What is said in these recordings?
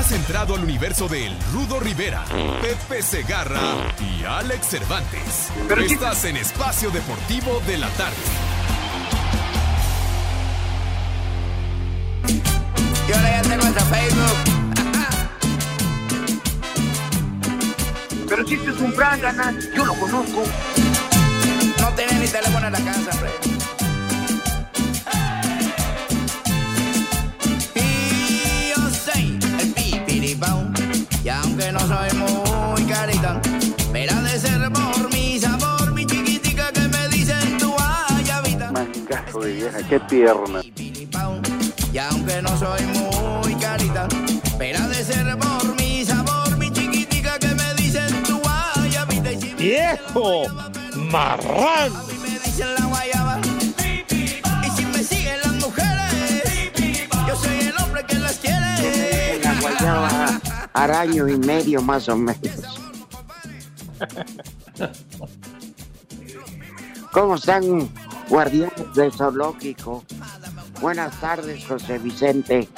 Has entrado al universo de El Rudo Rivera, Pepe Segarra y Alex Cervantes. Pero Estás en Espacio Deportivo de la Tarde. Yo ya tengo hasta Facebook. Pero si este es un ganas, yo lo conozco. No tiene ni teléfono en la casa, hombre. De vieja, qué tierna. Pipiripao. Y aunque no soy muy carita, pero de ser por mi sabor, mi chiquitica que me dicen tu guayabita. Y si me ¡Viejo! ¡Marrán! A mí me dicen la guayaba. Y si me siguen las mujeres, yo soy el hombre que las quiere. La guayaba, araño y medio más o menos. ¿Cómo están, guardianes del zoológico? Buenas tardes, José Vicente.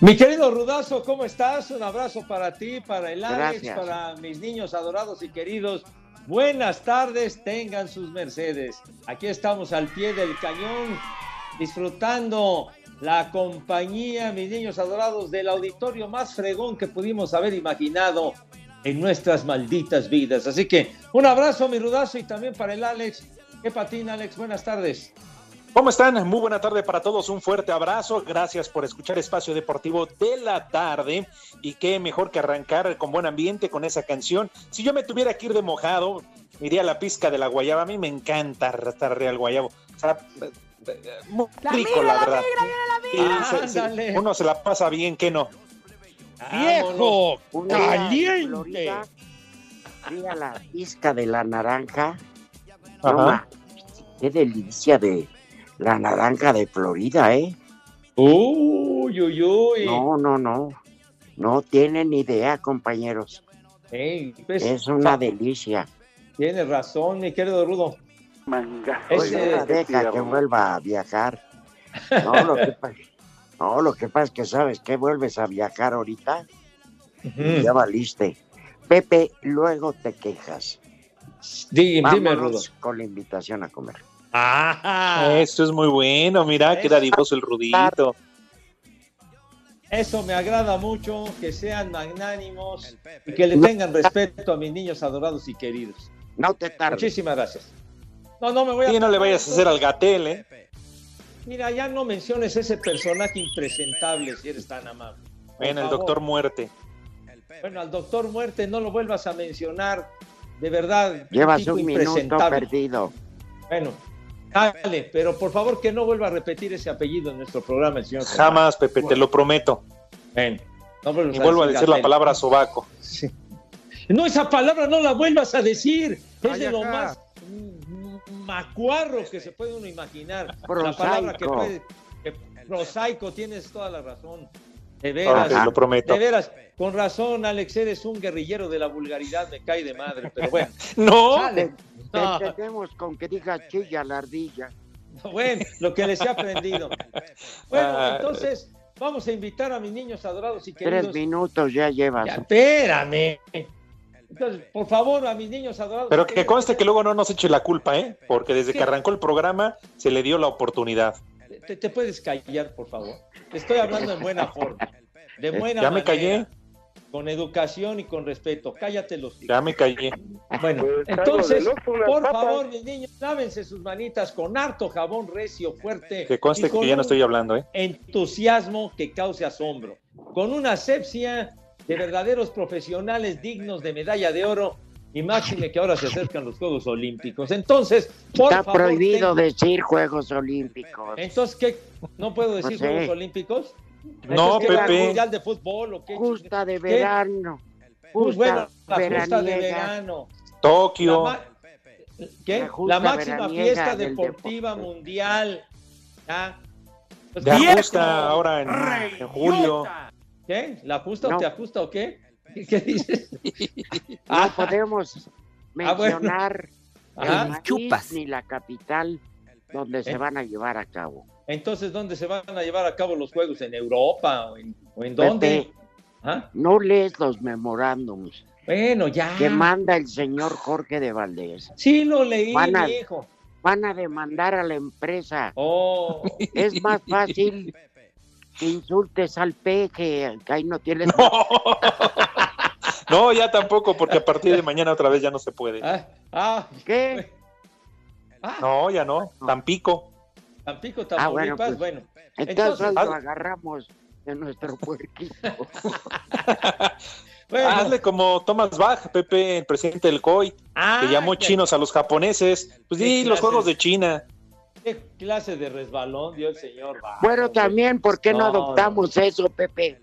Mi querido Rudazo, ¿cómo estás? Un abrazo para ti, para el Alex, Gracias. para mis niños adorados y queridos. Buenas tardes, tengan sus mercedes. Aquí estamos al pie del cañón, disfrutando la compañía, mis niños adorados, del auditorio más fregón que pudimos haber imaginado en nuestras malditas vidas. Así que un abrazo, mi Rudazo, y también para el Alex. ¿Qué patina, Alex? Buenas tardes. ¿Cómo están? Muy buena tarde para todos. Un fuerte abrazo. Gracias por escuchar Espacio Deportivo de la tarde. Y qué mejor que arrancar con buen ambiente con esa canción. Si yo me tuviera que ir de mojado, iría a la pizca de la guayaba. A mí me encanta estar real guayabo. O sea, muy rico, la, verdad. Se- se- uno se la pasa bien, que no? ¡Viejo! ¡Caliente! Florida, fui a la pizca de la naranja. No, ma, qué delicia de la naranja de Florida, ¿eh? Uy, uy, uy. No, no, no. No tienen idea, compañeros. Pues, Es una delicia. Tienes razón, mi querido Rudo. Ese- de Oye, qué deja que vuelva a viajar. No, lo que pasa, no, lo que pasa es que sabes que vuelves a viajar ahorita, ya valiste. Pepe, luego te quejas. Di- Dime, Rudo. Vámonos con la invitación a comer. Ah, Esto es muy bueno. Mira, qué Eso. dadivoso el rudito. eso me agrada mucho, que sean magnánimos y que le tengan respeto a mis niños adorados y queridos. No te tardes. Muchísimas gracias. No, no me voy a... Y no le vayas a hacer al gatel, ¿eh? Mira, ya no menciones ese personaje impresentable si eres tan amable. Ven, el doctor muerte. Bueno, al doctor Muerte no lo vuelvas a mencionar. De verdad. Llevas un minuto perdido. Bueno, dale, pero por favor que no vuelva a repetir ese apellido en nuestro programa, el señor. Jamás, Pepe, te lo prometo. Ven, no vuelvas Y vuelvo a decir la palabra sobaco. Sí. No, esa palabra no la vuelvas a decir. Es de lo más mm, macuarro que se puede uno imaginar. La Prosaico. palabra que puede. que- prosaico, tienes toda la razón. De veras. Ok, lo prometo. De veras, con razón, Alex, eres un guerrillero de la vulgaridad, me cae de madre, pero bueno. No, entendemos con que diga chilla la ardilla. bueno, lo que les he aprendido. Bueno, Ah. entonces, vamos a invitar a mis niños adorados y Tres queridos. minutos ya llevas. Ya, espérame. Entonces, por favor, a mis niños adorados. pero que conste que luego no nos eche la culpa, ¿eh? Porque desde ¿Qué? que arrancó el programa se le dio la oportunidad. Te, te puedes callar, por favor. Te estoy hablando en buena forma. De buena Ya me manera, callé. Con educación y con respeto. Cállate los Ya me callé. Bueno, Pues, entonces, por papas. favor, mis niños, lávense sus manitas con harto jabón recio, fuerte. Que conste que ya no estoy hablando, ¿eh? Entusiasmo que cause asombro. Con una asepsia de verdaderos profesionales dignos de medalla de oro y máxime que ahora se acercan los Juegos Olímpicos. Entonces, por Está favor, prohibido ten- decir Juegos Olímpicos. Entonces, ¿qué? ¿No puedo decir No sé. Juegos Olímpicos? No, ¿qué va, Pepe. Mundial de fútbol o qué? Justa de verano. Pues Justa bueno, la justa de verano. La, Tokio. ma- ¿qué? La La máxima fiesta deportiva deporte. mundial. ¿Ya? Pues, De ¿qué? ajusta ahora en, en julio. ¿Qué? ¿La justa o No. te ajusta o qué? ¿Qué dices? No Ah, podemos Ah, bueno. mencionar Ajá. el país Chupas. ni la capital donde Eh. se van a llevar a cabo. Entonces, ¿dónde se van a llevar a cabo los juegos? ¿En Europa o en, o en dónde? Pepe, ¿Ah? no lees los memorándums Bueno, ya. que manda el señor Jorge de Valdés. Sí, lo leí, Van a- hijo. Van a demandar a la empresa. Oh, Es más fácil que insultes al peje, que ahí no tienes... No, ya tampoco, porque a partir de mañana otra vez ya no se puede. ah, ah, ¿Qué? ah, No, ya no. Tampico. Tampico, Ah, bueno, Tamaulipas, pues. bueno. Entonces, Entonces- lo agarramos de nuestro puerquito. bueno. Hazle como Thomas Bach, Pepe, el presidente del COI, Ah, que llamó qué- chinos a los japoneses. Pues sí, los juegos de China. ¿Qué clase de resbalón dio el señor? Bach, Bueno, también, ¿por qué no, No, adoptamos eso, Pepe?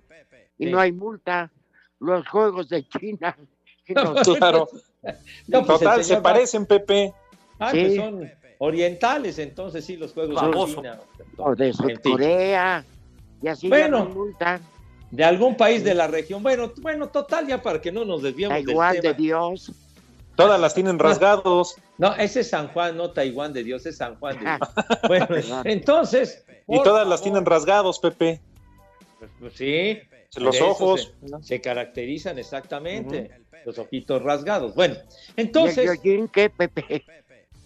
Y Sí. no hay multa. Los juegos de China. los- Claro. No, pues Total, se Bach- parecen, Pepe. Ah, Sí. pues son orientales, entonces sí, los juegos de. China. o de. Corea. Y así Bueno. De algún país de la región. Bueno, bueno, total, ya para que no nos desviemos del Taiwán de. Dios. Todas las tienen rasgados. No, ese es San Juan, no Taiwán de Dios, es San Juan de Dios. Bueno, entonces. Y todas las tienen rasgados, Pepe. pues, pues, sí. Los ojos. Se, se caracterizan exactamente. Los ojitos rasgados. Bueno, ¿Y el entonces. yoyin qué, Pepe?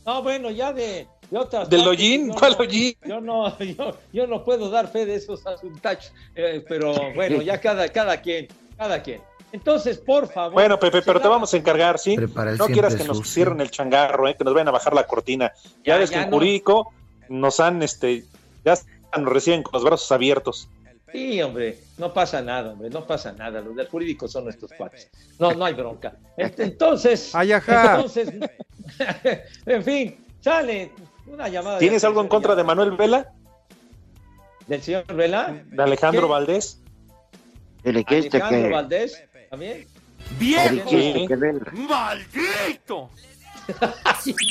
No, bueno, ya de, de otras. ¿Del hollín? yo ¿Cuál hollín? Yo no, yo, yo no puedo dar fe de esos asuntos, eh, pero bueno, ya cada, cada quien, cada quien. Entonces, por favor. Bueno, Pepe, pero te vamos a encargar, ¿sí? No quieras que nos sucio. cierren el changarro, ¿eh? que nos vayan a bajar la cortina. Ya, Ya, ves ya que en no. jurídico nos han, este, ya nos reciben con los brazos abiertos. Sí, hombre, no pasa nada, hombre, no pasa nada. Los del jurídico son nuestros cuates. No, no hay bronca. Ent- Entonces, Ay, ajá. entonces, en fin, sale una llamada. de ¿Tienes algo en contra de. Manuel Vela? ¿Del señor Vela? ¿De Alejandro ¿Qué? Valdés? ¿Le dijiste Alejandro que, Valdés, ¿también? ¡Viejo! Vela? ¡Maldito!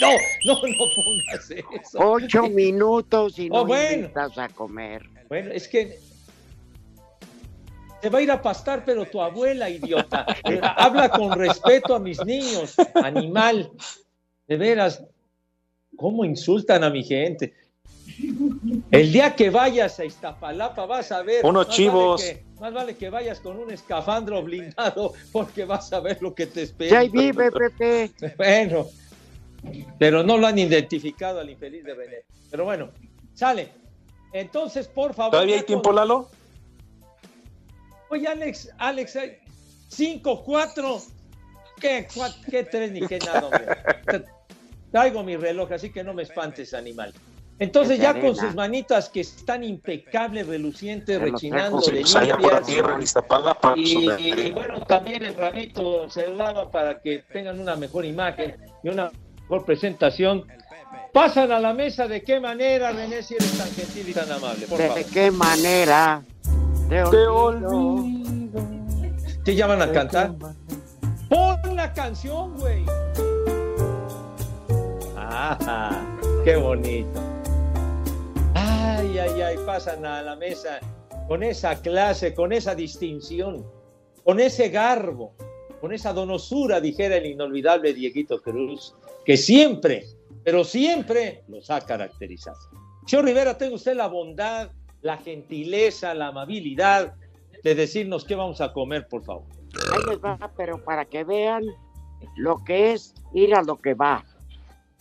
No, no, no pongas eso. Ocho minutos y no Oh, bueno. invitas a comer. Bueno, es que se va a ir a pastar, pero tu abuela, idiota. Eh, Habla con respeto a mis niños, animal. De veras, ¿cómo insultan a mi gente? El día que vayas a Iztapalapa vas a ver. Unos más chivos. Vale que, más vale que vayas con un escafandro blindado porque vas a ver lo que te Ya espera. ahí vive, Pepe. Bueno, pero no lo han identificado al infeliz de René. Pero bueno, sale. Entonces, por favor. ¿Todavía hay ya tiempo, Lalo? Oye, Alex, Alex, 5, 4. ¿Qué, cua- qué tres ni qué nada, hombre? Traigo mi reloj, así que no me espantes, animal. Entonces, ya con sus manitas que están impecables, relucientes, rechinando de limpias. Y, y bueno, también el ramito se daba para que tengan una mejor imagen y una mejor presentación. Pasan a la mesa de qué manera, René, si eres tan gentil y tan amable, por favor. ¿De qué manera? Te olvido. ¿Qué ya van a cantar? Pon la canción, güey. Ah, qué bonito. Ay, ay, ay, pasan a la mesa con esa clase, con esa distinción, con ese garbo, con esa donosura, dijera el inolvidable Dieguito Cruz, que siempre, pero siempre los ha caracterizado. Señor Rivera, tenga usted la bondad, la gentileza, la amabilidad de decirnos qué vamos a comer, por favor. Ahí les va, pero para que vean lo que es ir a lo que va.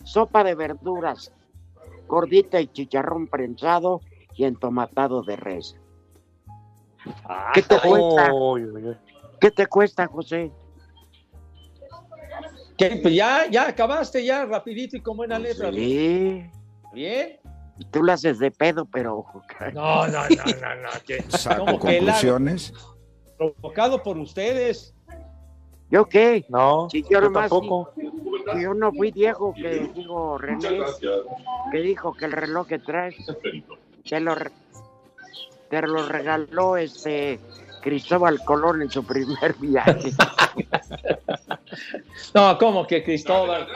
Sopa de verduras, gordita y chicharrón prensado y entomatado de res. ¿Qué te cuesta? ¿Qué te cuesta, José? ¿Qué? Pues ya, ya acabaste, ya, rapidito y con buena letra. Sí. ¿Bien? Tú lo haces de pedo, pero No, no, no, no, no. que- Saco ¿Cómo que la- conclusiones. provocado por ustedes. ¿yo qué? No, Si yo yo nomás tampoco. Si yo no fui Diego, que digo René, que dijo que el reloj que traes, te lo, te lo regaló este Cristóbal Colón en su primer viaje. No, ¿cómo que Cristóbal?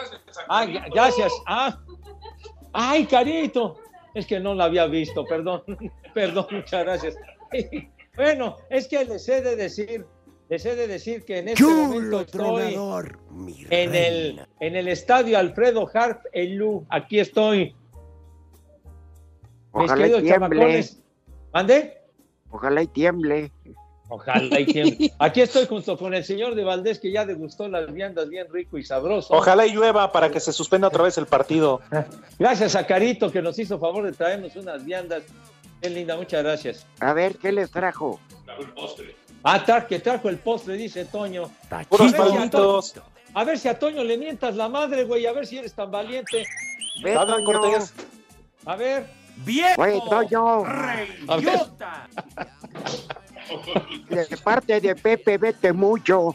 Ah, gracias. Ah, ay, Carito. Es que no la había visto, perdón. Perdón, muchas gracias. Bueno, es que les he de decir, les he de decir que en este momento Chulo estoy tronador, mi en el, en el estadio Alfredo Harp Elú. Aquí estoy. Mis Ojalá y queridos tiemble. ¿Mande? ojalá y tiemble. Ojalá y tiemble. Aquí estoy junto con el señor de Valdés que ya degustó las viandas bien rico y sabroso. Ojalá y llueva para que se suspenda otra vez el partido. Gracias a Carito que nos hizo favor de traernos unas viandas. Qué linda, muchas gracias. A ver, ¿qué les trajo? Ah, tra- que trajo el postre, dice Toño. Puros A ver, si a palmitos. Toño- A ver si a Toño le mientas la madre, güey, a ver si eres tan valiente. Ve. Cortés. A ver. ¡Viejo! Güey, Toño. de parte de Pepe, vete mucho.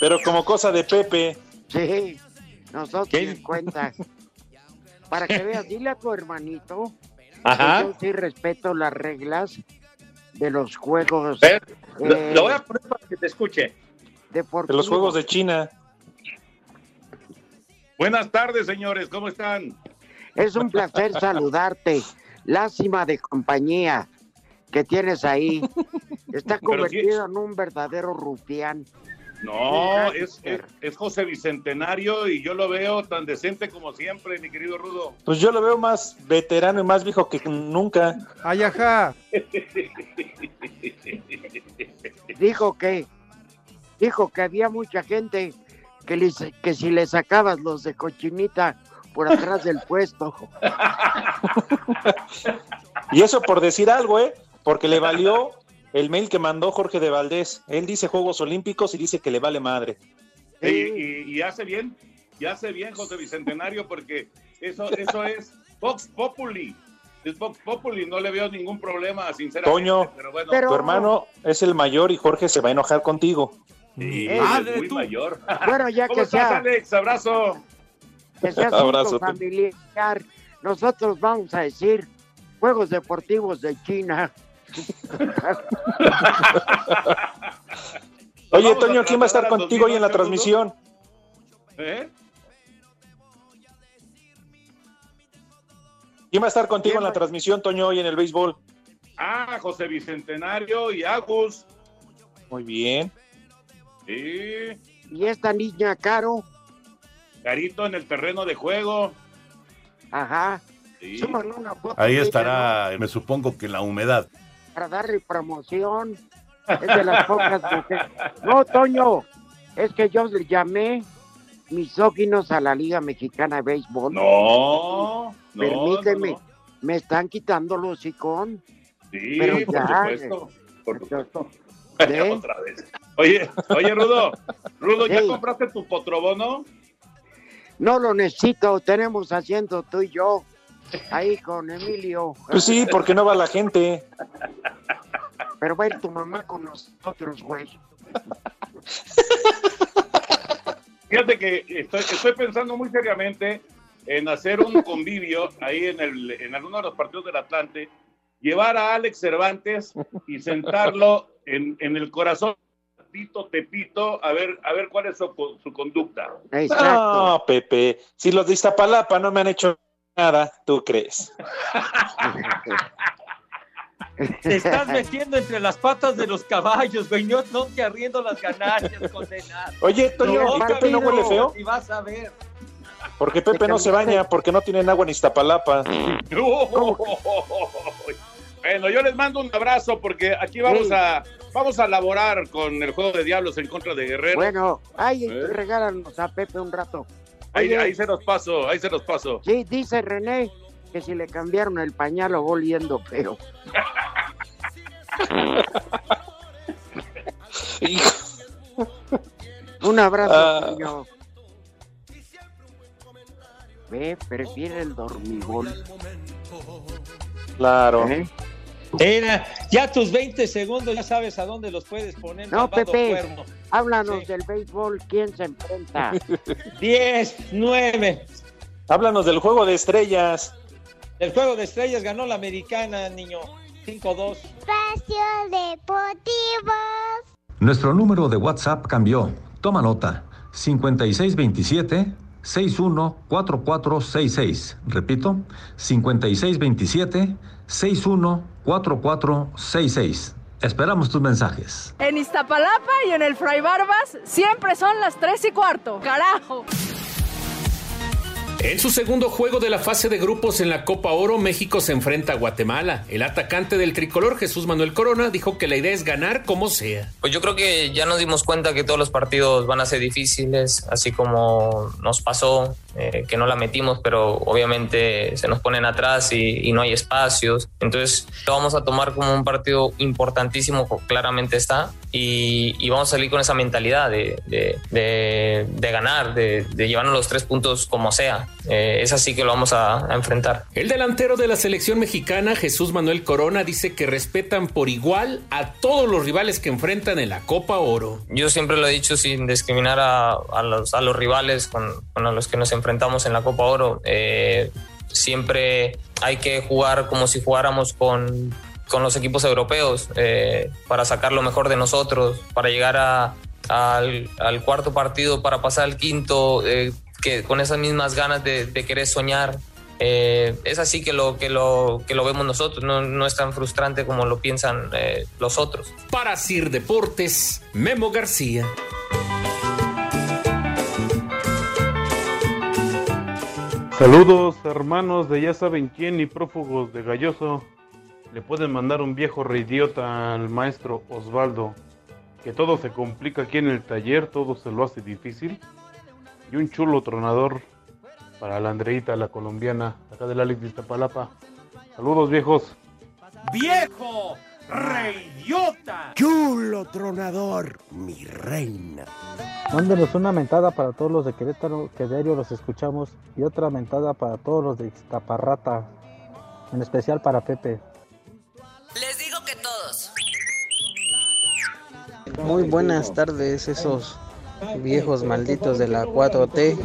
Pero como cosa de Pepe. Sí, nosotros ¿Qué? en cuenta. Para que veas, dile a tu hermanito que Ajá. yo sí respeto las reglas de los juegos Ver, lo, eh, lo voy a poner para que te escuche. De los juegos de China. Buenas tardes, señores, ¿cómo están? Es un placer saludarte. Lástima de compañía que tienes ahí. Está sí- convertido en un verdadero rufián. No, es, es, es José Bicentenario y yo lo veo tan decente como siempre, mi querido Rudo. Pues yo lo veo más veterano y más viejo que nunca. Ay, ajá. Dijo que dijo que había mucha gente que, le- que si le sacabas los de cochinita por atrás del puesto. Y eso por decir algo, ¿eh? Porque le valió el mail que mandó Jorge de Valdés. Él dice Juegos Olímpicos y dice que le vale madre. Y, y- y hace bien, y hace bien José Bicentenario porque eso, eso es Vox Populi. Es Vox Populi, no le veo ningún problema, sinceramente. Toño, pero bueno, Pero- Tu hermano es el mayor y Jorge se va a enojar contigo. sí, es madre, muy tú. mayor. Bueno, ya ¿Cómo que estás, sea, Alex? Abrazo. que sea Abrazo. familiar, nosotros vamos a decir Juegos Deportivos de China. Oye, vamos Toño, ¿quién va a estar contigo hoy en la 2011, transmisión? ¿Eh? ¿Quién va a estar contigo ¿Quién en la transmisión, Toño, hoy en el béisbol? Ah, José Bicentenario y Agus. Muy bien. Sí, Y esta niña Caro, Carito en el terreno de juego. ajá, Sí. Ahí estará, me supongo que la humedad. Para darle promoción. Es de las pocas mujeres. No, Toño, es que yo le llamé misóginos a la Liga Mexicana de Béisbol. No, no, Permíteme, no, me están quitando los hocicón. Sí, Pero por ya, supuesto. Por supuesto. ¿Eh? Otra vez. Oye, oye, Rudo, Rudo, ¿ya Sí. compraste tu potrobono? No lo necesito, tenemos haciendo tú y yo, ahí con Emilio. Pues sí, porque no va la gente. Pero va a ir tu mamá con nosotros, güey. Fíjate que estoy, estoy pensando muy seriamente en hacer un convivio ahí en, el, en alguno de los partidos del Atlante, llevar a Alex Cervantes y sentarlo en, en el corazón Tito Tepito a ver, a ver cuál es su, co- su conducta. Exacto. No, Pepe. Si los de Iztapalapa no me han hecho nada, ¿tú crees? Te estás metiendo entre las patas de los caballos, güey. No, no te arriendo las ganancias, condenado. Oye, Toño, No, ¿y Pepe no huele feo? Y vas a ver. Porque Pepe no se baña, porque no tienen agua en Iztapalapa. Bueno, yo les mando un abrazo porque aquí vamos Sí. a vamos a laborar con el juego de diablos en contra de Guerrero. Bueno, ay, ¿Eh? regálanos a Pepe un rato. Ahí, Oye, ahí se los paso, ahí se los paso. Sí, dice René que si le cambiaron el pañal lo oliendo feo. Un abrazo, Ah. Toño. Ve, prefiere el dormigón. Claro. ¿eh? Era, ya tus 20 segundos, ya sabes a dónde los puedes poner. No, Pepe. cuerno. Háblanos Sí. del béisbol, ¿quién se enfrenta? 10, 9. Háblanos del juego de estrellas. El juego de estrellas ganó la americana, niño. 5-2. Espacio Deportivo. Nuestro número de WhatsApp cambió. Toma nota. 5627 614466. Repito, 5627 614466. Esperamos tus mensajes. En Iztapalapa y en el Fray Barbas siempre son las 3 y cuarto. ¡Carajo! En su segundo juego de la fase de grupos en la Copa Oro, México se enfrenta a Guatemala. El atacante del tricolor, Jesús Manuel Corona, dijo que la idea es ganar como sea. Pues yo creo que ya nos dimos cuenta que todos los partidos van a ser difíciles, así como nos pasó, eh, que no la metimos, pero obviamente se nos ponen atrás y, y, no hay espacios. Entonces lo vamos a tomar como un partido importantísimo, claramente está, y, y vamos a salir con esa mentalidad de, de, de, de ganar, de, llevarnos los tres puntos como sea. Eh, es así que lo vamos a, a, enfrentar. El delantero de la selección mexicana, Jesús Manuel Corona, dice que respetan por igual a todos los rivales que enfrentan en la Copa Oro. Yo siempre lo he dicho sin discriminar a, a los, a los rivales con, con los que nos enfrentamos en la Copa Oro. Eh, siempre hay que jugar como si jugáramos con, con los equipos europeos eh, para sacar lo mejor de nosotros, para llegar a, al, al, cuarto partido, para pasar al quinto, eh, que con esas mismas ganas de, de querer soñar. Eh, es así que lo, que, lo, que lo vemos nosotros, no, no es tan frustrante como lo piensan los otros. Para Sir Deportes, Memo García. Saludos hermanos de ya saben quién y prófugos de Galloso. Le pueden mandar un viejo reidiota al maestro Osvaldo. Que todo se complica aquí en el taller, todo se lo hace difícil. Y un chulo tronador para la Andreita, la colombiana, acá del Alex de Iztapalapa. Saludos viejos. ¡Viejo! ¡Reidiota! ¡Chulo tronador! ¡Mi reina! Mándenos una mentada para todos los de Querétaro, que diario los escuchamos, y otra mentada para todos los de Iztaparrata, en especial para Pepe. Les digo que todos. Muy buenas tardes, esos viejos malditos de la 4T.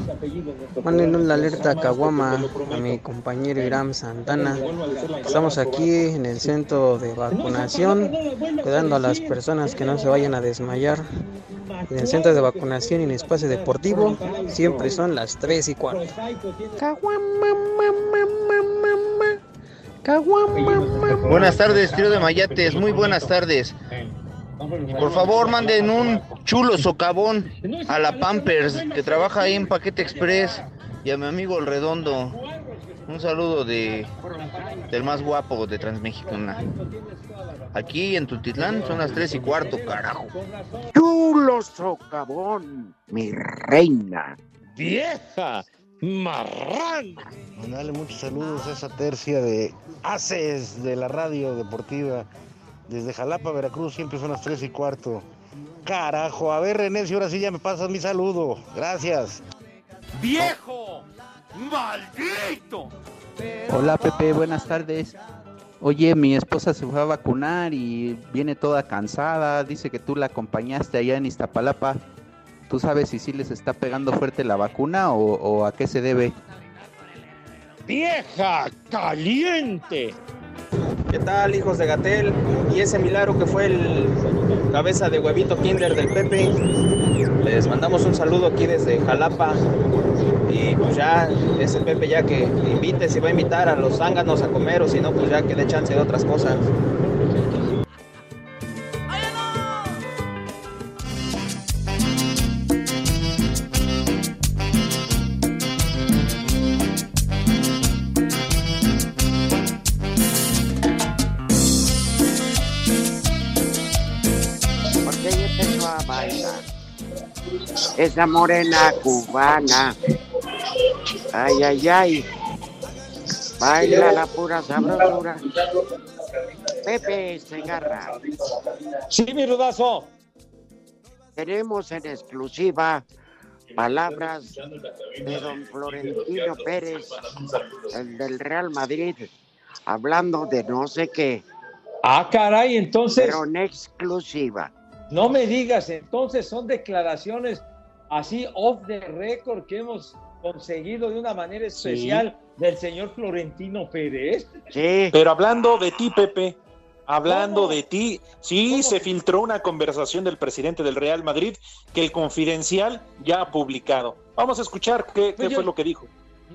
Manden una alerta a Caguama a mi compañero Iram Santana. Estamos aquí en el centro de vacunación, cuidando a las personas que no se vayan a desmayar. En el centro de vacunación y en el espacio deportivo siempre son las 3 y 4. Buenas tardes, trío de Mayates. Muy buenas tardes. Por favor, manden un chulo socavón a la Pampers que trabaja ahí en Paquete Express y a mi amigo El Redondo. Un saludo de del más guapo de Transmexicana. Aquí en Tultitlán son las 3 y cuarto, carajo. Chulo socavón, mi reina. Vieja marrán. Mandale muchos saludos a esa tercia de haces de la radio deportiva. Desde Jalapa, Veracruz, siempre son las 3 y cuarto. Carajo, a ver René, si ahora sí ya me pasas mi saludo. Gracias. ¡Viejo! ¡Maldito! Hola Pepe, buenas tardes. Oye, mi esposa se fue a vacunar y viene toda cansada. Dice que tú la acompañaste allá en Iztapalapa. ¿Tú sabes si sí les está pegando fuerte la vacuna o, o a qué se debe? ¡Vieja caliente! ¿Qué tal, hijos de Gatel? Y ese milagro que fue el cabeza de huevito Kinder del Pepe. Les mandamos un saludo aquí desde Jalapa. Y pues ya, ese Pepe ya que invite, si va a invitar a los zánganos a comer o si no, pues ya que dé chance de otras cosas. Esa morena cubana. Ay, ay, ay. Baila la pura sabrosura. Pepe Segarra. Sí, mi rudazo. Tenemos en exclusiva palabras de don Florentino Pérez, el del Real Madrid, hablando de no sé qué. Ah, caray, entonces. Pero en exclusiva. No me digas, entonces son declaraciones así off the record que hemos conseguido de una manera especial Sí. del señor Florentino Pérez. Sí. Pero hablando de ti, Pepe, hablando de ti, sí se filtró una conversación del presidente del Real Madrid que el confidencial ya ha publicado. Vamos a escuchar qué, qué fue lo que dijo.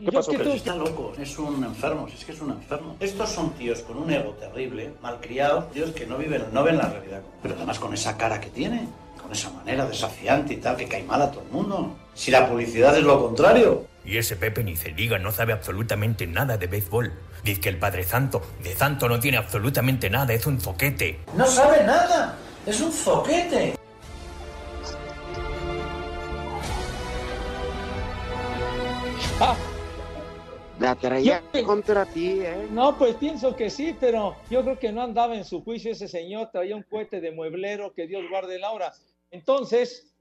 ¿Qué pasó, Pepe? está loco, es un enfermo, es que es un enfermo. Estos son tíos con un ego terrible, malcriados, tíos que no viven, no ven la realidad. Pero además con esa cara que tiene, con esa manera desafiante y tal, que cae mal a todo el mundo. Si la publicidad es lo contrario. Y ese Pepe ni se diga, no sabe absolutamente nada de béisbol. Dice que el Padre Santo, de santo no tiene absolutamente nada, es un foquete. No sabe nada, es un foquete. La traía contra ti, ¿eh? No, pues pienso que sí, pero yo creo que no andaba en su juicio ese señor, traía un cohete de mueblero, que Dios guarde la hora. Entonces,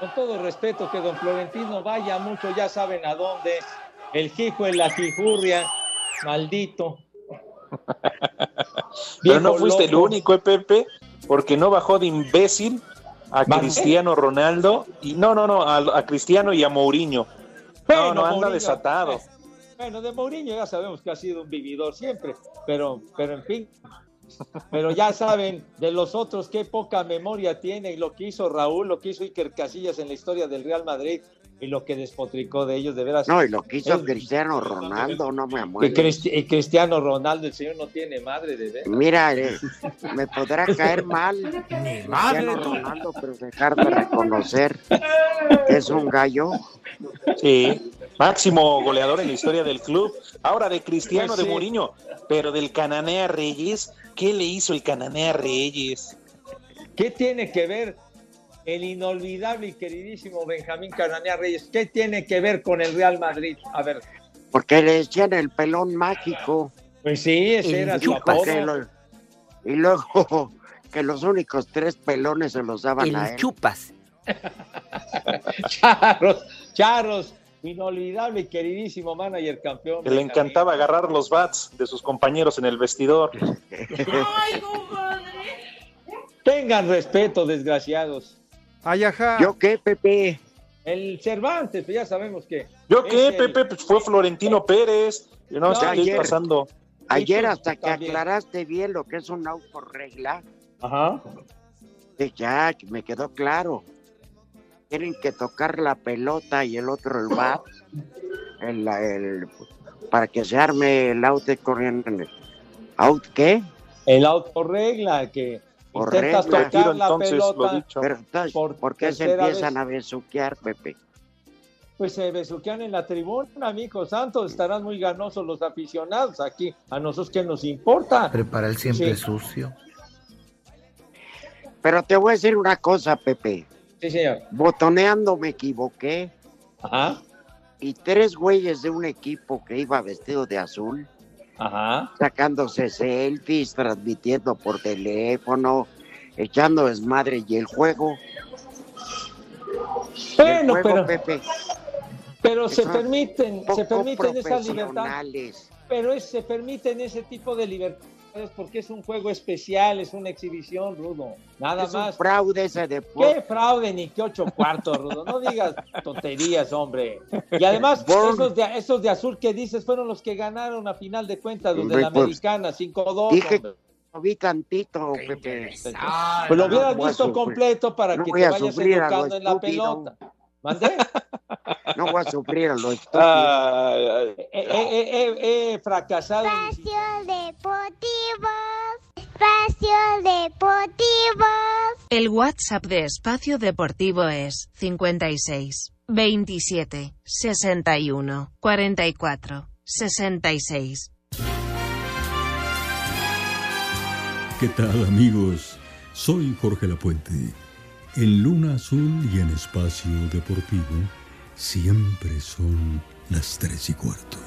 con todo respeto, que don Florentino vaya mucho, ya saben a dónde, el jijo en la jijurria, maldito. Pero no fuiste el único, ¿eh, Pepe, porque no bajó de imbécil a. Cristiano Ronaldo y no, no, no, a, a Cristiano y a Mourinho. No, no, anda Mourinho, desatado. Bueno, de Mourinho ya sabemos que ha sido un vividor siempre, pero, pero en fin. Pero ya saben de los otros qué poca memoria tiene y lo que hizo Raúl, lo que hizo Iker Casillas en la historia del Real Madrid y lo que despotricó de ellos, de veras. No, y lo que hizo Es- Cristiano Ronaldo, no me amuelo. Cristi- y Cristiano Ronaldo, el señor no tiene madre de veras. Mira, eh, me podrá caer mal madre Cristiano tú. Ronaldo, pero dejar de reconocer que es un gallo. Sí, máximo goleador en la historia del club. Ahora de Cristiano, Pues de. Mourinho, pero del Cananea Reyes, ¿qué le hizo el Cananea Reyes? ¿Qué tiene que ver el inolvidable y queridísimo Benjamín Cananea Reyes? ¿Qué tiene que ver con el Real Madrid? A ver, Porque le decían el pelón mágico. pues sí, ese era su apodo. y luego que los únicos tres pelones se los daban a él. chupas. Charros, Charros, inolvidable y queridísimo manager campeón. Que le encantaba agarrar los bats de sus compañeros en el vestidor. Tengan respeto, desgraciados. ¿Yo qué, Pepe? El Cervantes, pues ya sabemos que. ¿Yo qué, el- Pepe? Pues fue Florentino Pérez. Yo no, No, sé qué ayer. está pasando. Ayer hasta que también. aclaraste bien lo que es un autorregla, Ajá. que ya que me quedó claro. Tienen que tocar la pelota y el otro el bat, el, el- para que se arme el out de corriente. ¿Out qué? El autorregla, que Por intentas regla. tocar la pelota. Pero entonces, por ¿por qué se empiezan vez. a besuquear, Pepe? Pues se besuquean en la tribuna, amigo Santos. Estarán muy ganosos los aficionados aquí. A nosotros, ¿qué nos importa? Prepara el siempre Sí. sucio. Pero te voy a decir una cosa, Pepe. Sí, señor. Botoneando me equivoqué. Ajá. Y tres güeyes de un equipo que iba vestido de azul, Ajá. sacándose selfies, transmitiendo por teléfono, echando desmadre y el juego. Bueno, el juego, pero, Pepe, pero se permiten, se permiten esa libertad. profesionales. Pero es- se permiten ese tipo de libertades porque es un juego especial, es una exhibición, Rudo. Nada Es un más. fraude ese deporte. ¿Qué fraude ni qué ocho cuartos, Rudo? No digas tonterías, hombre. Y además, esos de, esos de azul que dices fueron los que ganaron a final de cuentas, los de la americana, 5-2. Dije hombre. lo vi tantito, Pepe. Pues lo hubieras No visto completo para No que te vayas educando en la pelota. ¿Mandé? No voy a sufrir a lo estúpido. He, he- he- he fracasado. Espacio Deportivo. Espacio Deportivo. El WhatsApp de Espacio Deportivo es 56 27 61 44 66. ¿Qué tal amigos? Soy Jorge Lapuente. En Luna Azul y en Espacio Deportivo siempre son las tres y cuarto.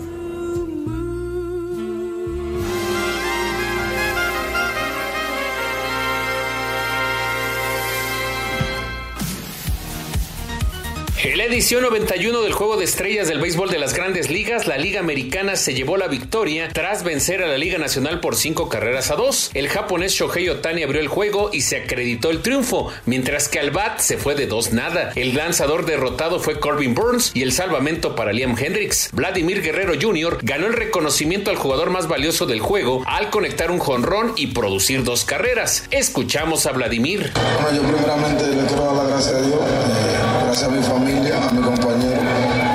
En la edición 91 del Juego de Estrellas del Béisbol de las Grandes Ligas, la Liga Americana se llevó la victoria tras vencer a la Liga Nacional por cinco carreras a dos. El japonés Shohei Otani abrió el juego y se acreditó el triunfo, mientras que al bat se fue de dos nada. El lanzador derrotado fue Corbin Burns y el salvamento para Liam Hendricks. Vladimir Guerrero Jr. ganó el reconocimiento al jugador más valioso del juego al conectar un jonrón y producir dos carreras. Escuchamos a Vladimir. Bueno, yo primeramente le quiero dar las gracias a Dios, eh, gracias a mi familia, a mi compañero.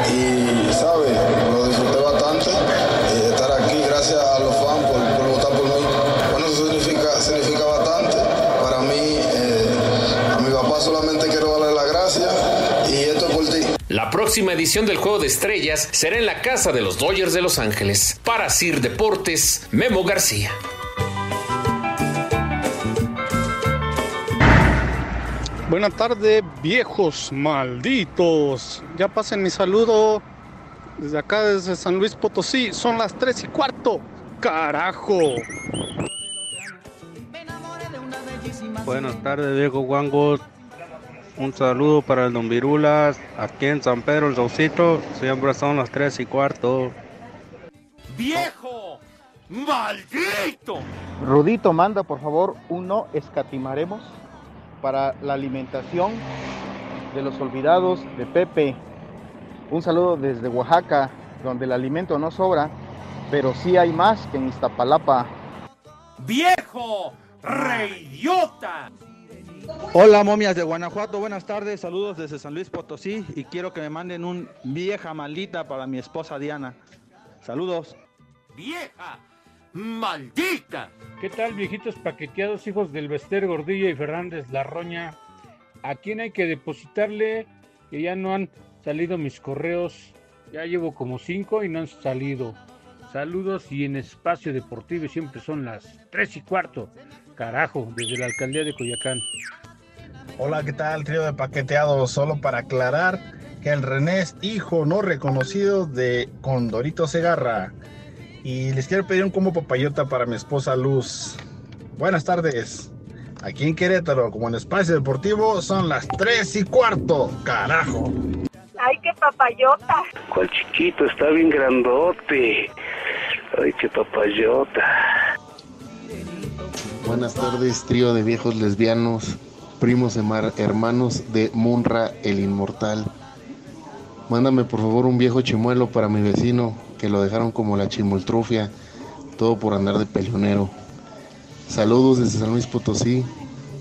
Y, ¿sabe? Lo disfruté bastante. eh, estar aquí, gracias a los fans por, votar por mí. Bueno, eso significa, significa bastante. Para mí, eh, a mi papá solamente quiero darle las gracias. Y esto es por ti. La próxima edición del Juego de Estrellas será en la casa de los Dodgers de Los Ángeles. Para Sir Deportes, Memo García. Buenas tardes, viejos malditos. Ya pasen mi saludo desde acá, desde San Luis Potosí. Son las 3 y cuarto. Carajo. Buenas tardes, viejo guangos. Un saludo para el Don Virulas, aquí en San Pedro el Saucito. Siempre son las 3 y cuarto. ¡Viejo! ¡Maldito! Rudito manda, por favor, un no escatimaremos para la alimentación de los olvidados de Pepe. Un saludo desde Oaxaca, donde el alimento no sobra, pero sí hay más que en Iztapalapa. ¡Viejo! ¡Reidiota! Hola, momias de Guanajuato, buenas tardes, saludos desde San Luis Potosí y quiero que me manden un vieja maldita para mi esposa Diana. Saludos. ¡Vieja! ¡Maldita! ¿Qué tal, viejitos paqueteados, hijos del Bester Gordillo y Fernández La Roña? ¿A quién hay que depositarle? Que ya no han salido mis correos. Ya llevo como cinco y no han salido. Saludos y en espacio deportivo siempre son las tres y cuarto. Carajo, desde la alcaldía de Coyacán. Hola, ¿qué tal, trío de paqueteados? Solo para aclarar que el René es hijo no reconocido de Condorito Segarra. Y les quiero pedir un combo papayota para mi esposa Luz. Buenas tardes. Aquí en Querétaro, como en Espacio Deportivo, son las 3 y cuarto. Carajo. Ay, qué papayota. ¿Cuál chiquito? Está bien grandote. Ay, qué papayota. Buenas tardes, trío de viejos lesbianos, primos mar- hermanos de Munra el Inmortal. Mándame por favor un viejo chimuelo para mi vecino, que lo dejaron como la chimultrufia, todo por andar de peleonero. Saludos desde San Luis Potosí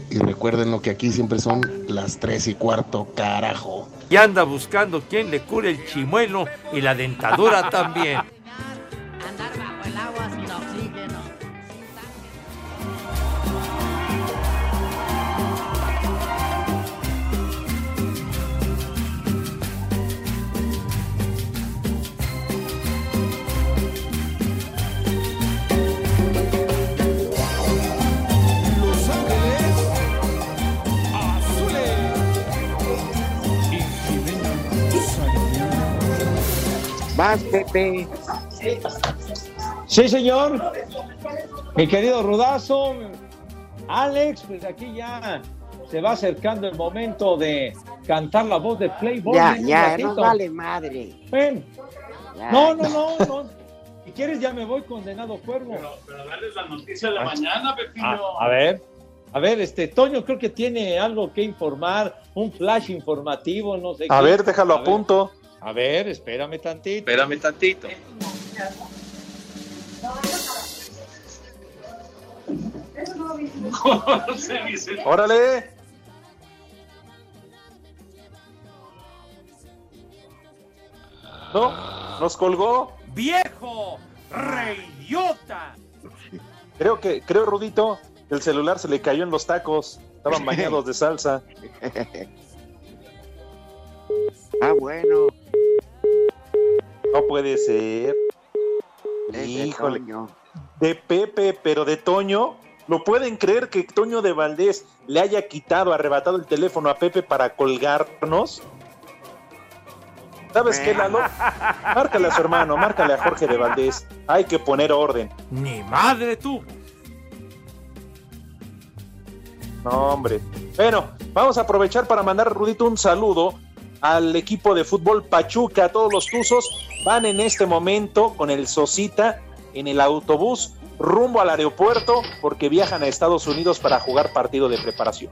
y recuerden lo que aquí siempre son las tres y cuarto, carajo. Y anda buscando quien le cure el chimuelo y la dentadura también. Vas, Pepe. Sí, señor. Mi querido Rudazo, Alex, pues aquí ya se va acercando el momento de cantar la voz de Playboy. Ya, ya, no vale madre. Ven. Ya. No, no, no, no. Si quieres ya me voy condenado cuervo. Pero darles la noticia de la Ah. mañana, Pepillo. Ah, a ver, a ver, este Toño creo que tiene algo que informar, un flash informativo, no sé A qué. ver, déjalo a punto. A ver, espérame tantito. Espérame tantito. ¡Órale! ¿No? ¿Nos colgó? ¡Viejo! ¡Reidiota! Creo que, creo, Rudito, el celular se le cayó en los tacos. Estaban bañados de salsa. Ah, bueno. No puede ser. De Híjole. Toño. De Pepe, pero de Toño. ¿Lo pueden creer que Toño de Valdés le haya quitado, arrebatado el teléfono a Pepe para colgarnos? ¿Sabes qué, Lalo? Márcale a su hermano, márcale a Jorge de Valdés. Hay que poner orden. ¡Ni madre tú! No, hombre. Bueno, vamos a aprovechar para mandar, Rudito, un saludo al equipo de fútbol Pachuca. Todos los Tuzos van en este momento con el Sosita en el autobús rumbo al aeropuerto porque viajan a Estados Unidos para jugar partido de preparación.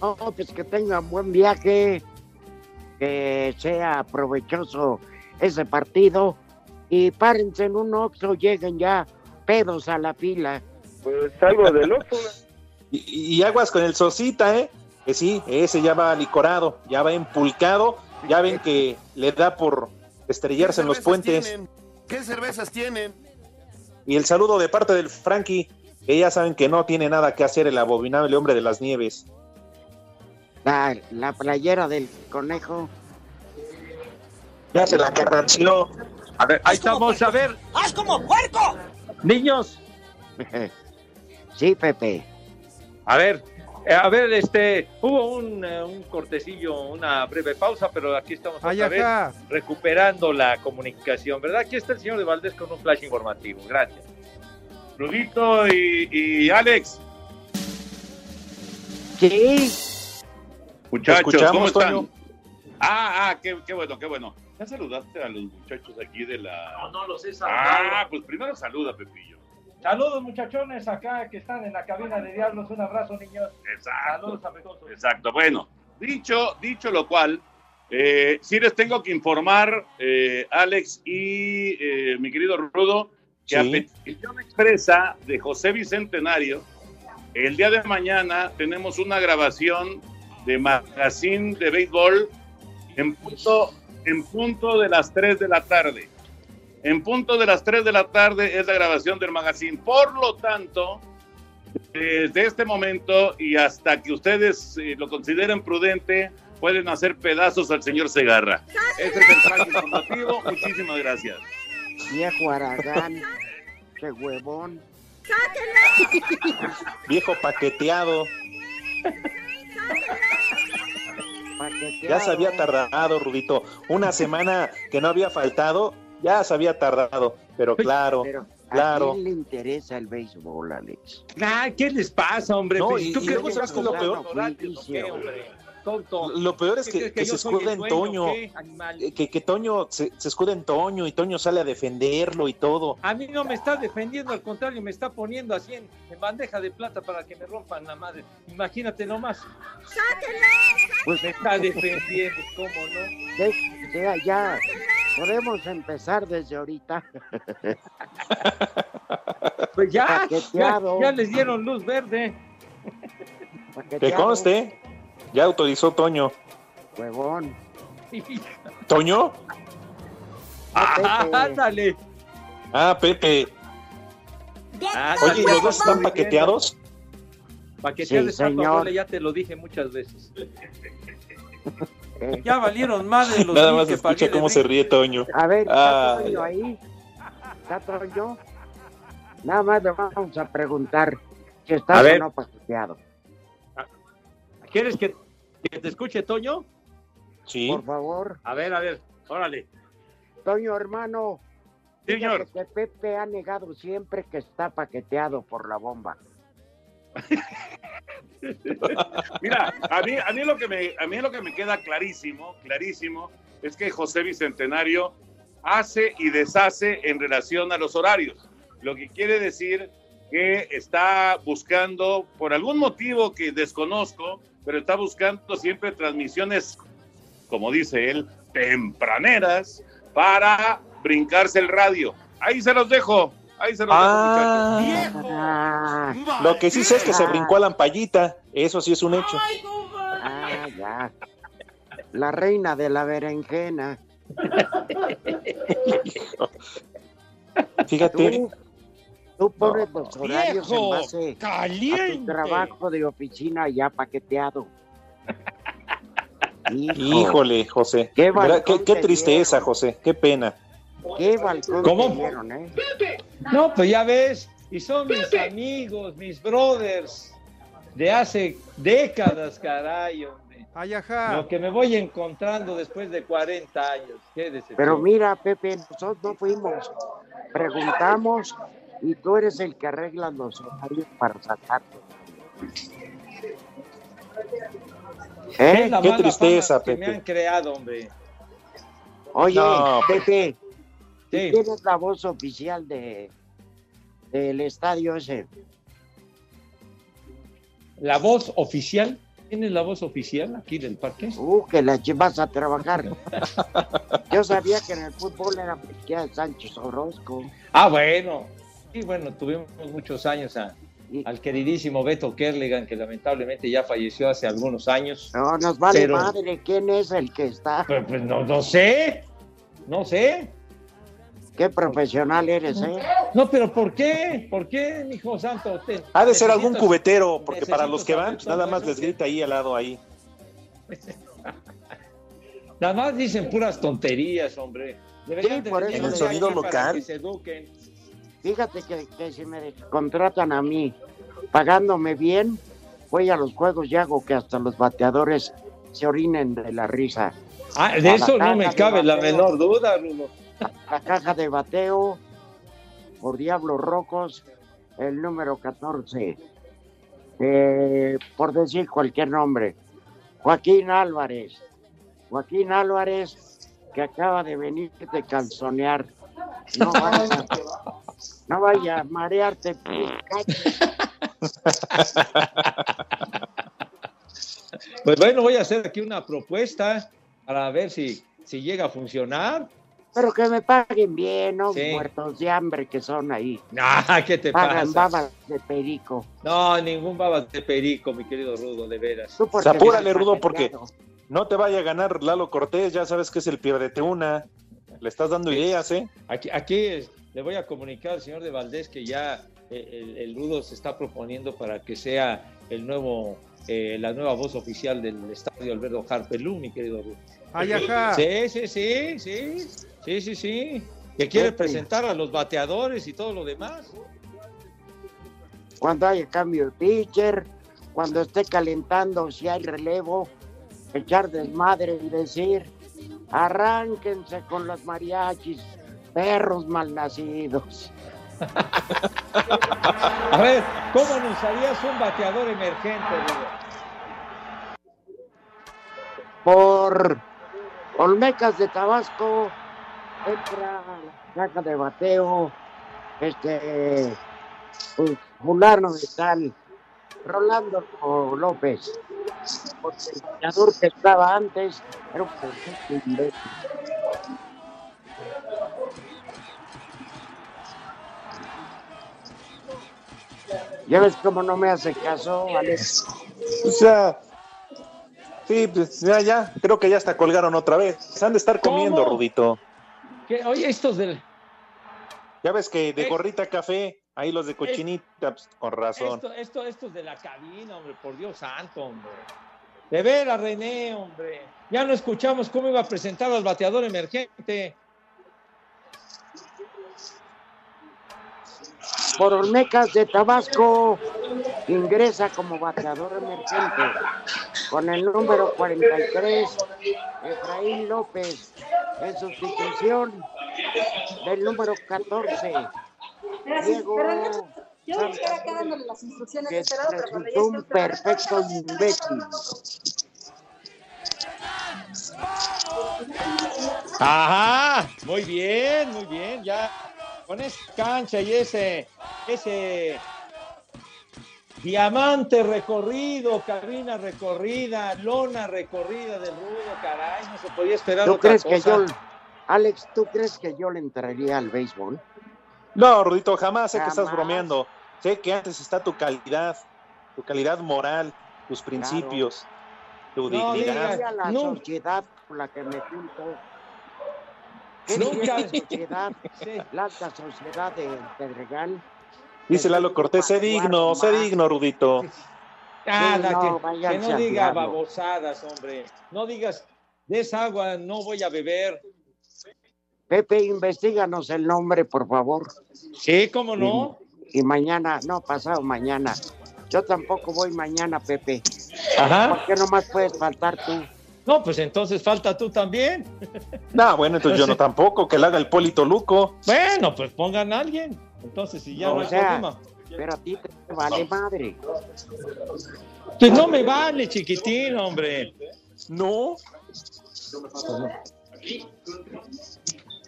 Oh, pues que tengan buen viaje, que sea provechoso ese partido y párense en un oxo, lleguen ya pedos a la fila. Pues algo de loco. Y, y aguas con el Sosita, ¿eh? Que sí, ese ya va licorado, ya va empulcado, ya ven que le da por estrellarse en los puentes. tienen? ¿Qué cervezas tienen? Y el saludo de parte del Frankie, que ya saben que no tiene nada que hacer el abominable hombre de las nieves. La, la playera del conejo. Ya se la carranció. A ver, ahí estamos, a ver. ¡Haz como puerco! Niños, sí, Pepe. a ver, a ver, este, hubo un, eh, un cortecillo, una breve pausa, pero aquí estamos otra vez recuperando la comunicación, ¿verdad? Aquí está el señor de Valdés con un flash informativo. Gracias. Rudito y, y Alex, Sí, muchachos, ¿cómo están? Toño. Ah, ah, qué, qué bueno, qué bueno. ¿Ya saludaste a los muchachos aquí de la... No, no los he Ah, pues primero saluda, Pepillo. Saludos, muchachones, acá que están en la cabina de Diablos. Un abrazo, niños. Exacto. Saludos afectuosos. Exacto. Bueno, dicho, dicho lo cual, eh, sí les tengo que informar, eh, Alex y eh, mi querido Rudo, que Sí. a petición expresa de José Bicentenario, el día de mañana tenemos una grabación de Magazine de Béisbol en punto, en punto de las 3 de la tarde. En punto de las 3 de la tarde es la grabación del magazine. Por lo tanto, desde este momento y hasta que ustedes eh, lo consideren prudente, pueden hacer pedazos al señor Segarra. Ese es el flash informativo. Muchísimas gracias. viejo Aragán. Qué huevón. Viejo paqueteado. Paqueteado. Ya se había tardado, Rudito. Una semana que no había faltado, ya se había tardado. Pero claro, Pero ¿a claro. quién le interesa el béisbol, Alex? Ah, ¿qué les pasa, hombre? No, Pues, y- ¿Tú y crees luego, que ¿sabes qué es lo peor? ignorante o qué, hombre? Tonto. Lo peor es ¿Qué que, se escuda en dueño, Toño. eh, Que, que Toño se, se escuda en Toño y Toño sale a defenderlo y todo. A mí no me está defendiendo, al contrario, me está poniendo así en, en bandeja de plata para que me rompan la madre. Imagínate nomás. Pues Me está defendiendo, ¿cómo no? de- ya, ya. Podemos empezar desde ahorita. Pues ya, ya, ya les dieron luz verde. Que conste, ya autorizó Toño. Huevón. ¿Toño? Ah, Pepe. ándale. Ah, Pepe. Ah, Oye, ¿y ya los dos están paqueteados? Paquetear Sí, de Santo ya te lo dije muchas veces. Eh, Ya valieron más de los Nada más que escucha cómo se ríe Toño. A ver, ¿está Ah, Toño ahí? ¿Está Toño? Nada más le vamos a preguntar si está A o no paqueteado. ¿Quieres que, que te escuche, Toño? Sí. Por favor, A ver, a ver, órale. Toño, hermano. Señor. que Pepe ha negado siempre que está paqueteado por la bomba. Mira, a mí, a, mí lo que me, a mí lo que me queda clarísimo, clarísimo, es que José Bicentenario hace y deshace en relación a los horarios. Lo que quiere decir que está buscando, por algún motivo que desconozco, pero está buscando siempre transmisiones, como dice él, tempraneras para brincarse el radio. Ahí se los dejo, ahí se los Ah. dejo, muchachos. Ah, Lo que sí sé es que se brincó a la ampallita. Eso sí es un hecho. ah, ya. La reina de la berenjena. Fíjate. Tú, tú pones los horarios en base a tu caliente. trabajo de oficina ya paqueteado. Hijo, Híjole, José. Qué tristeza, dieron. José. Qué pena. qué balcón ¿Cómo? dieron, ¿eh? No, pues ya ves, y son mis amigos, mis brothers de hace décadas, caray, hombre. Ay, ajá. Lo que me voy encontrando después de 40 años. Qué decepción. Pero mira, Pepe, nosotros no fuimos. Preguntamos y tú eres el que arregla los horarios para sacarte. ¿Eh? Qué tristeza, fama que Pepe. me han creado, hombre. Oye, No, Pepe, Sí. ¿quién es la voz oficial de del estadio ese? La voz oficial. ¿Quién es la voz oficial aquí del parque? Uh, que la ch- vas a trabajar. Yo sabía que en el fútbol era ya Sánchez Orozco. Ah, bueno. Sí, bueno, tuvimos muchos años a- al queridísimo Beto Kerligan, que lamentablemente ya falleció hace algunos años. No, nos vale Pero- madre, ¿quién es el que está? Pues, pues, no, no sé, no sé. Qué profesional eres, ¿eh? No, pero ¿por qué? ¿Por qué, mijo santo? Te- Ha de ser algún cubetero, porque para los que van, pues, nada más les grita ahí al lado ahí. Nada más dicen puras tonterías, hombre. Deberían de por eso aquí sonido local. que se eduquen. Fíjate que, que si me contratan a mí pagándome bien, voy a los juegos y hago que hasta los bateadores se orinen de la risa. Ah, de eso no me cabe la bateo. menor duda, Rulo. La caja de bateo por Diablos Rocos, el número 14. Eh, por decir cualquier nombre. Joaquín Álvarez. Joaquín Álvarez, que acaba de venir de calzonear. No vaya, no vaya a marearte. Pues bueno, voy a hacer aquí una propuesta para ver si, si llega a funcionar. Pero que me paguen bien, ¿no? Sí. Muertos de hambre que son ahí. Ah, ¿qué te Pagan pasa? babas de perico. No, ningún babas de perico, mi querido Rudo, de veras. Tú O sea, apúrale, Rudo, porque no te vaya a ganar Lalo Cortés, ya sabes que es el pierdete una. Le estás dando ideas, ¿eh? Aquí, aquí es- le voy a comunicar al señor de Valdés que ya eh, el, el Rudo se está proponiendo para que sea el nuevo, eh, la nueva voz oficial del estadio Alberto Harpelú, mi querido Rudo. Ay, ajá. Sí, sí, sí, sí, sí, sí, sí. Que quiere presentar a los bateadores y todo lo demás. Cuando haya cambio de pitcher, cuando esté calentando, si hay relevo, echar desmadre y decir, arránquense con los mariachis, perros malnacidos. A ver, ¿cómo anunciarías un bateador emergente? Por Olmecas de Tabasco, entra la caja de bateo, este, pues, fulano de tal, Rolando López, porque el bateador que estaba antes era un perfecto imbécil. Ya ves cómo no me hace caso, Alex. O sea, sí, pues ya, ya, creo que ya hasta colgaron otra vez. Se han de estar comiendo, ¿Cómo? Rudito. ¿Qué? Oye, estos del... Ya ves que de gorrita café, ahí los de cochinita, pues, con razón. Esto, esto, estos de la cabina, hombre, por Dios santo, hombre. De veras, René, hombre. Ya no escuchamos cómo iba a presentar al bateador emergente. Por Olmecas de Tabasco. Ingresa como bateador emergente con el número 43 Efraín López en sustitución del número 14 Diego Yo voy a estar acá dándole las instrucciones de que este lado, pero cuando ya resultó un perfecto imbécil. Ajá, muy bien, muy bien, ya con esa cancha y ese, ese diamante recorrido, cabina recorrida, lona recorrida del rudo, caray, no se podía esperar ¿Tú otra crees que yo Alex, ¿tú crees que yo le entraría al béisbol? No, Rudito, jamás sé que estás bromeando. Sé que antes está tu calidad, tu calidad moral, tus principios, tu No dignidad. diría la no. sociedad con la que me junto. ¿Qué Nunca. la sociedad? La alta sociedad de Pedregal. Dice Lalo Cortés, sé digno, sé digno, Rudito. Ah, Sí, la no, que- no diga babosadas, hombre. No digas, de esa agua no voy a beber. Pepe, investíganos el nombre, por favor. Sí, cómo no. Y, y mañana, no, pasado mañana. Yo tampoco voy mañana, Pepe. Ajá. ¿Por qué nomás puedes faltar tú? No, pues entonces falta tú también. No, bueno, entonces yo no tampoco, que le haga el Polito Luco. Bueno, pues pongan a alguien. Entonces, si ya no, o hay sea, problema. pero a ti te vale madre. Pues no me vale, chiquitín, hombre. No.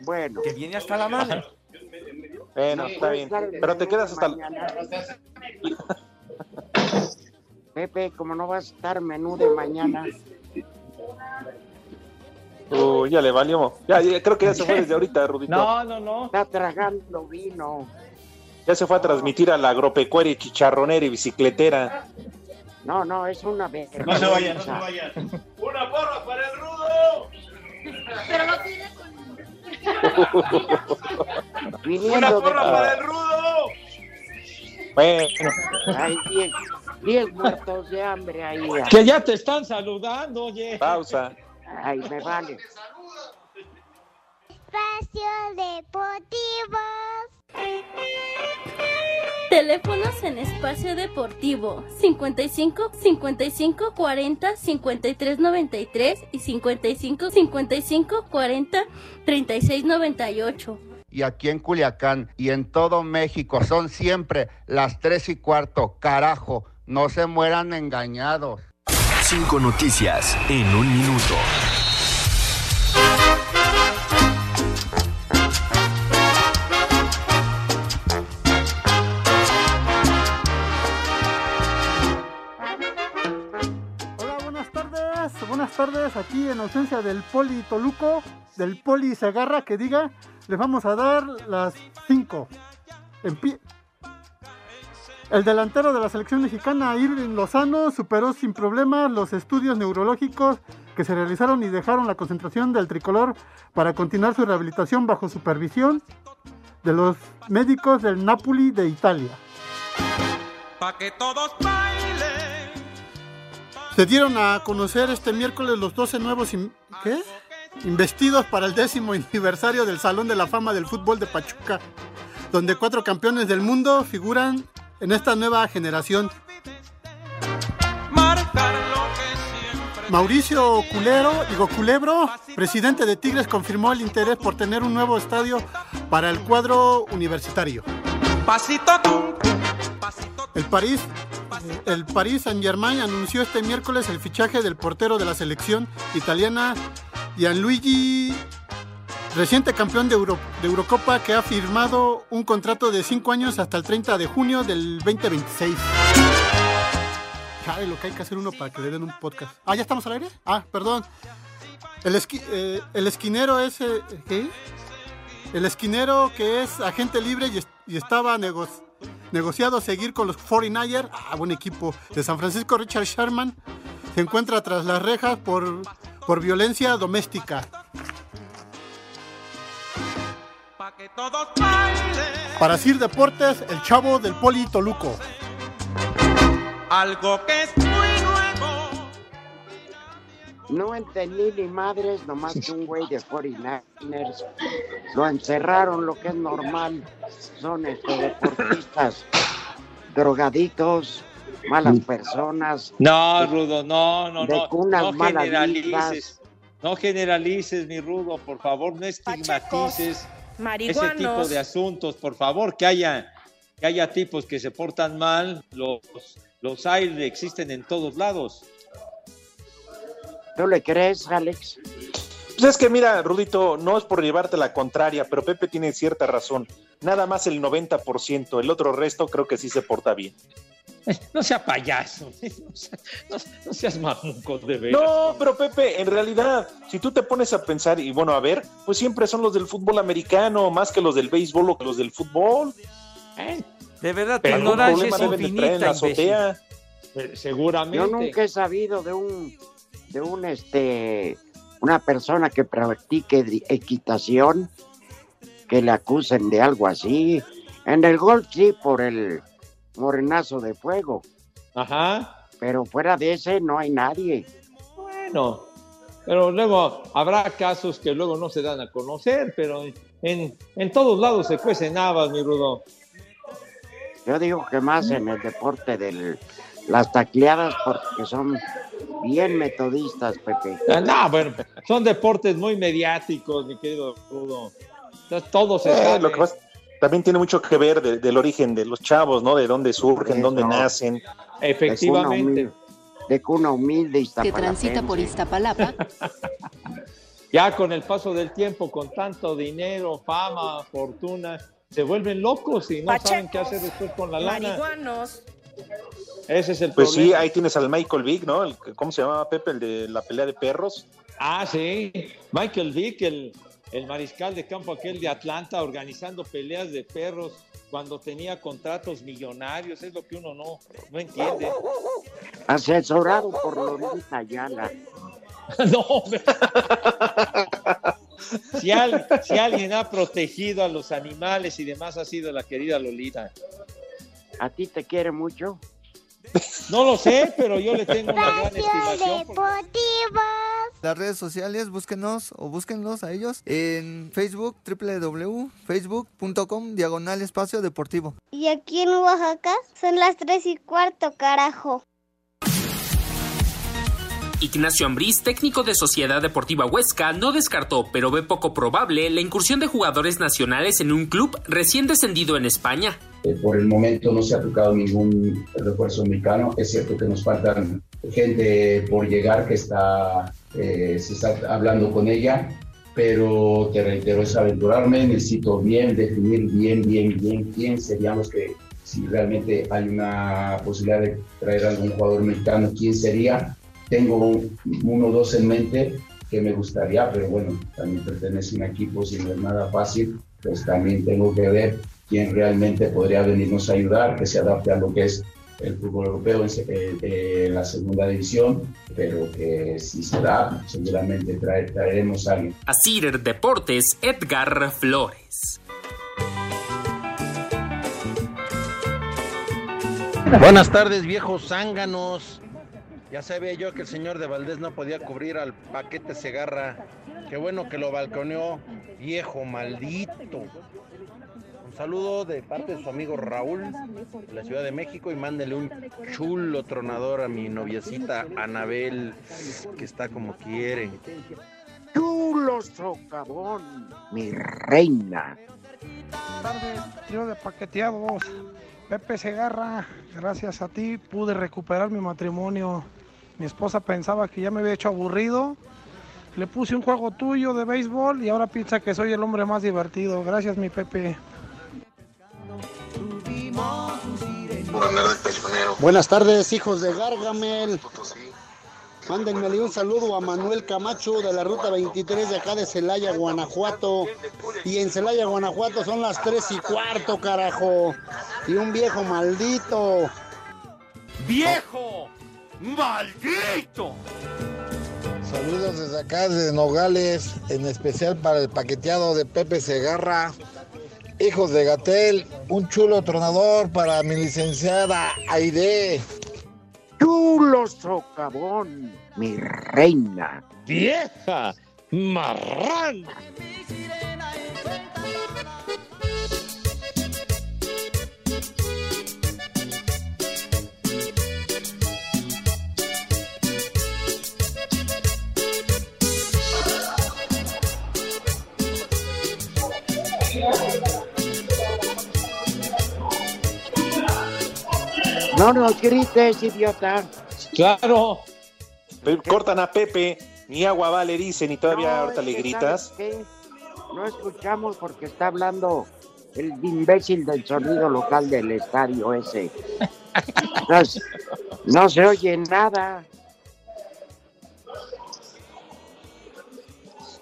Bueno. Que viene hasta la madre. Bueno, está bien. Pero te quedas hasta... Pepe, como no vas a estar menú de mañana, Uy, ya le valió. Ya, ya, creo que ya se fue desde ahorita, Rudito. No, no, no. está tragando vino. Ya se fue a transmitir a la agropecuaria, chicharronera y bicicletera. No, no, es una vergüenza. No se vayan, no se vayan. ¡Una porra para el rudo! Pero no tiene Viniendo ¡Una de- porra para el rudo! Bueno, Hay 10 10 muertos de hambre ahí. Que ya te están saludando, oye. pausa. Ay, me vale. Espacio Deportivo. Teléfonos en espacio deportivo 55 55 40 53 93 y 55 55 40 36 98. y aquí en Culiacán y en todo México son siempre las tres y cuarto. Carajo, no se mueran engañados. Cinco noticias en un minuto. Hola, buenas tardes. Buenas tardes. Aquí en ausencia del Poli Toluco, del Poli Segarra, que diga, les vamos a dar las 5. El delantero de la selección mexicana, Irving Lozano, superó sin problemas los estudios neurológicos que se realizaron y dejaron la concentración del tricolor para continuar su rehabilitación bajo supervisión de los médicos del Napoli de Italia. Pa' que todos bailen. Se dieron a conocer este miércoles los 12 nuevos in- ¿qué? investidos para el décimo aniversario del Salón de la Fama del Fútbol de Pachuca, donde cuatro campeones del mundo figuran en esta nueva generación. Mauricio Culero, digo Culebro, presidente de Tigres, confirmó el interés por tener un nuevo estadio para el cuadro universitario. El París, el Paris Saint Germain anunció este miércoles el fichaje del portero de la selección italiana Gianluigi, reciente campeón de, Euro- de Eurocopa que ha firmado un contrato de 5 años hasta el 30 de junio del 2026. Chale, lo que hay que hacer uno para que le den un podcast. Ah, ¿ya estamos al aire? Ah, perdón. El, esqui- eh, el esquinero es... eh, ¿Qué? El esquinero que es agente libre y estaba nego- negociado seguir con los 49ers, ah, buen equipo, de San Francisco, Richard Sherman, se encuentra tras las rejas por, por violencia doméstica. Para Sir Deportes, el chavo del Poli Toluco. Algo que es muy nuevo. No entendí ni madres, nomás que un güey de 49ers lo encerraron, lo que es normal. Son este, deportistas drogaditos, malas personas. No, Rudo, no, no, De no. cunas No generalices. No generalices, mi Rudo, por favor, no estigmatices marihuanos. tipo de asuntos, por favor, que haya, que haya tipos que se portan mal, los, los hay, existen en todos lados. ¿Tú le crees, Alex? Pues es que mira, Rudito, no es por llevarte la contraria, pero Pepe tiene cierta razón. Nada más el 90%, el otro resto creo que sí se porta bien. No sea payaso, no, sea- no- no seas mamuco de veras. No, pero Pepe, en realidad, si tú te pones a pensar, y bueno, a ver, pues siempre son los del fútbol americano, más que los del béisbol o que los del fútbol. De verdad, tu ignorancia es problema deben de traer en la infinita, azotea. Eh, Seguramente. Yo nunca he sabido de un, de un, este, una persona que practique equitación que le acusen de algo así. En el golf sí, por el morenazo de fuego. Ajá. Pero fuera de ese no hay nadie. Bueno, pero luego habrá casos que luego no se dan a conocer, pero en, en todos lados se cuecen habas, mi Rudo. Yo digo que más en el deporte de las tacleadas porque son bien metodistas, Pepe. Ah, No, bueno, son deportes muy mediáticos, mi querido Rudo. Entonces, todo se Eh, sabe. lo que pasa- también tiene mucho que ver de- del origen de los chavos, ¿no? De dónde surgen, dónde Eso. nacen. Efectivamente. de cuna humilde que transita por Iztapalapa. Ya con el paso del tiempo, con tanto dinero, fama, fortuna, se vuelven locos y no saben qué hacer después con la lana. Marihuanos. Ese es el Pues sí, problema. ahí tienes al Michael Vick, ¿no? El, ¿Cómo se llamaba Pepe? El de la pelea de perros. Ah, sí. Michael Vick, el, el mariscal de campo aquel de Atlanta, organizando peleas de perros cuando tenía contratos millonarios. Es lo que uno no, no entiende. Asesorado por Lolita Ayala. no. Si, al- si alguien ha protegido a los animales y demás, ha sido la querida Lolita. ¿A ti te quiere mucho? No lo sé, pero yo le tengo una gran Espacio estimación. Deportivo. Las redes sociales, búsquenos o búsquenlos a ellos en Facebook, www.facebook.com, diagonal espacio deportivo. Y aquí en Oaxaca son las tres y cuarto, carajo. Ignacio Ambriz, técnico de Sociedad Deportiva Huesca, no descartó, pero ve poco probable, la incursión de jugadores nacionales en un club recién descendido en España. Eh, por el momento no se ha tocado ningún refuerzo mexicano. Es cierto que nos faltan gente por llegar que está, eh, se está hablando con ella, pero te reitero, es aventurarme. Necesito bien definir bien, bien, bien quién serían los que, si realmente hay una posibilidad de traer algún jugador mexicano, quién sería. Tengo un- uno o dos en mente que me gustaría, pero bueno, también pertenece a un equipo, si no es nada fácil, pues también tengo que ver quién realmente podría venirnos a ayudar, que se adapte a lo que es el fútbol europeo en, eh, eh, la segunda división, pero que si se da, seguramente trae- traeremos a alguien. Asir Deportes, Edgar Flores. Buenas tardes, viejos zánganos. Ya sabía yo que el señor de Valdés no podía cubrir al paquete Segarra. Qué bueno que lo balconeó, viejo maldito. Saludo de parte de su amigo Raúl de la Ciudad de México y mándele un chulo tronador a mi noviecita Anabel, que está como quiere. Chulo socavón, mi reina. tardes, trío de paqueteados. Pepe Segarra, gracias a ti pude recuperar mi matrimonio. Mi esposa pensaba que ya me había hecho aburrido. Le puse un juego tuyo de béisbol y ahora piensa que soy el hombre más divertido. Gracias, mi Pepe. Buenas tardes, hijos de Gargamel. Mándenmele un saludo a Manuel Camacho de la ruta 23 de acá de Celaya, Guanajuato. Y en Celaya, Guanajuato son las 3 y cuarto, carajo. Y un viejo maldito. ¡Viejo! ¡Maldito! Saludos desde acá, desde Nogales, en especial para el paqueteado de Pepe Segarra. Hijos de Gatel, un chulo tronador para mi licenciada Aide. Chulo socavón, mi reina. ¡Vieja! ¡Marrana! No nos grites, idiota. Claro. Cortan a Pepe, ni agua vale, dicen, y todavía No, ahorita le gritas. No escuchamos porque está hablando el imbécil del sonido local del estadio ese. No, se- no se oye nada.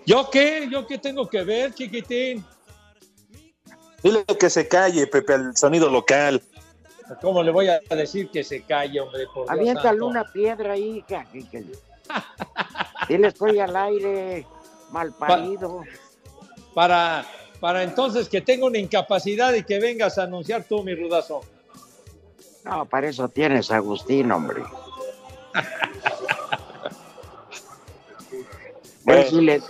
¿Yo qué? ¿Yo qué tengo que ver, chiquitín? Dile que se calle, Pepe, al sonido local. ¿Cómo le voy a decir que se calle, hombre? Por Aviéntale una piedra ahí, hija, que- que- Dile estoy al aire, mal parido. Para, para entonces que tenga una incapacidad y que vengas a anunciar tú, mi rudazo. No, para eso tienes a Agustín, hombre. Ven, si le-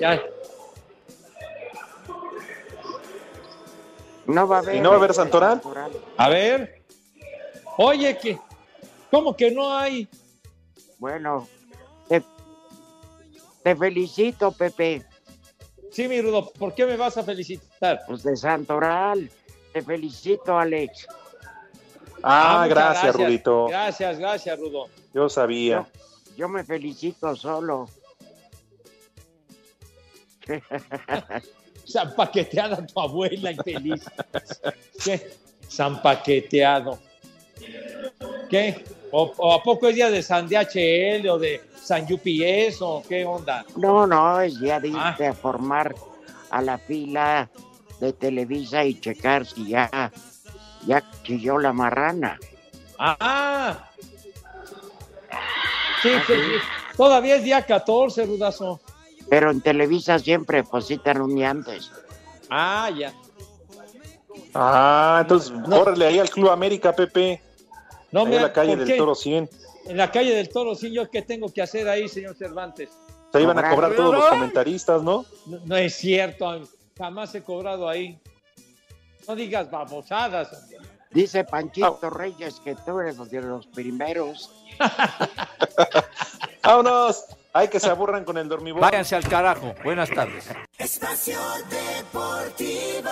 No va a haber. ¿Y no va a haber Santoral? A ver. Oye, que ¿cómo que no hay? Bueno, te, te felicito, Pepe. Sí, mi Rudo, ¿por qué me vas a felicitar? Pues de Santoral. Te felicito, Alex. Ah, muchas gracias, Rudito. Gracias, gracias, Rudo. Yo sabía. Yo me felicito solo. Zampaqueteada tu abuela infeliz. Zampaqueteado. ¿Qué? ¿O, o a poco es día de San DHL o de San UPS o qué onda? No, no, es día de irte a formar a la fila de Televisa y checar si ya, ya chilló la marrana. ¡Ah! Sí, sí, sí. Todavía es día 14, Rudazo. Pero en Televisa siempre depositan un día antes. Ah, ya. Ah, entonces, córrele ahí al Club América, Pepe. No, ahí me- en la calle ¿por del qué? Toro 100. En la calle del Toro, sí, ¿yo qué tengo que hacer ahí, señor Cervantes? Se iban a cobrar todos los comentaristas, ¿no? No, no es cierto, jamás he cobrado ahí. No digas babosadas. hombre. Dice Panchito Reyes que tú eres de los primeros. Vámonos. Hay que se aburran con el dormibón. Váyanse al carajo. Buenas tardes. Espacio Deportivo.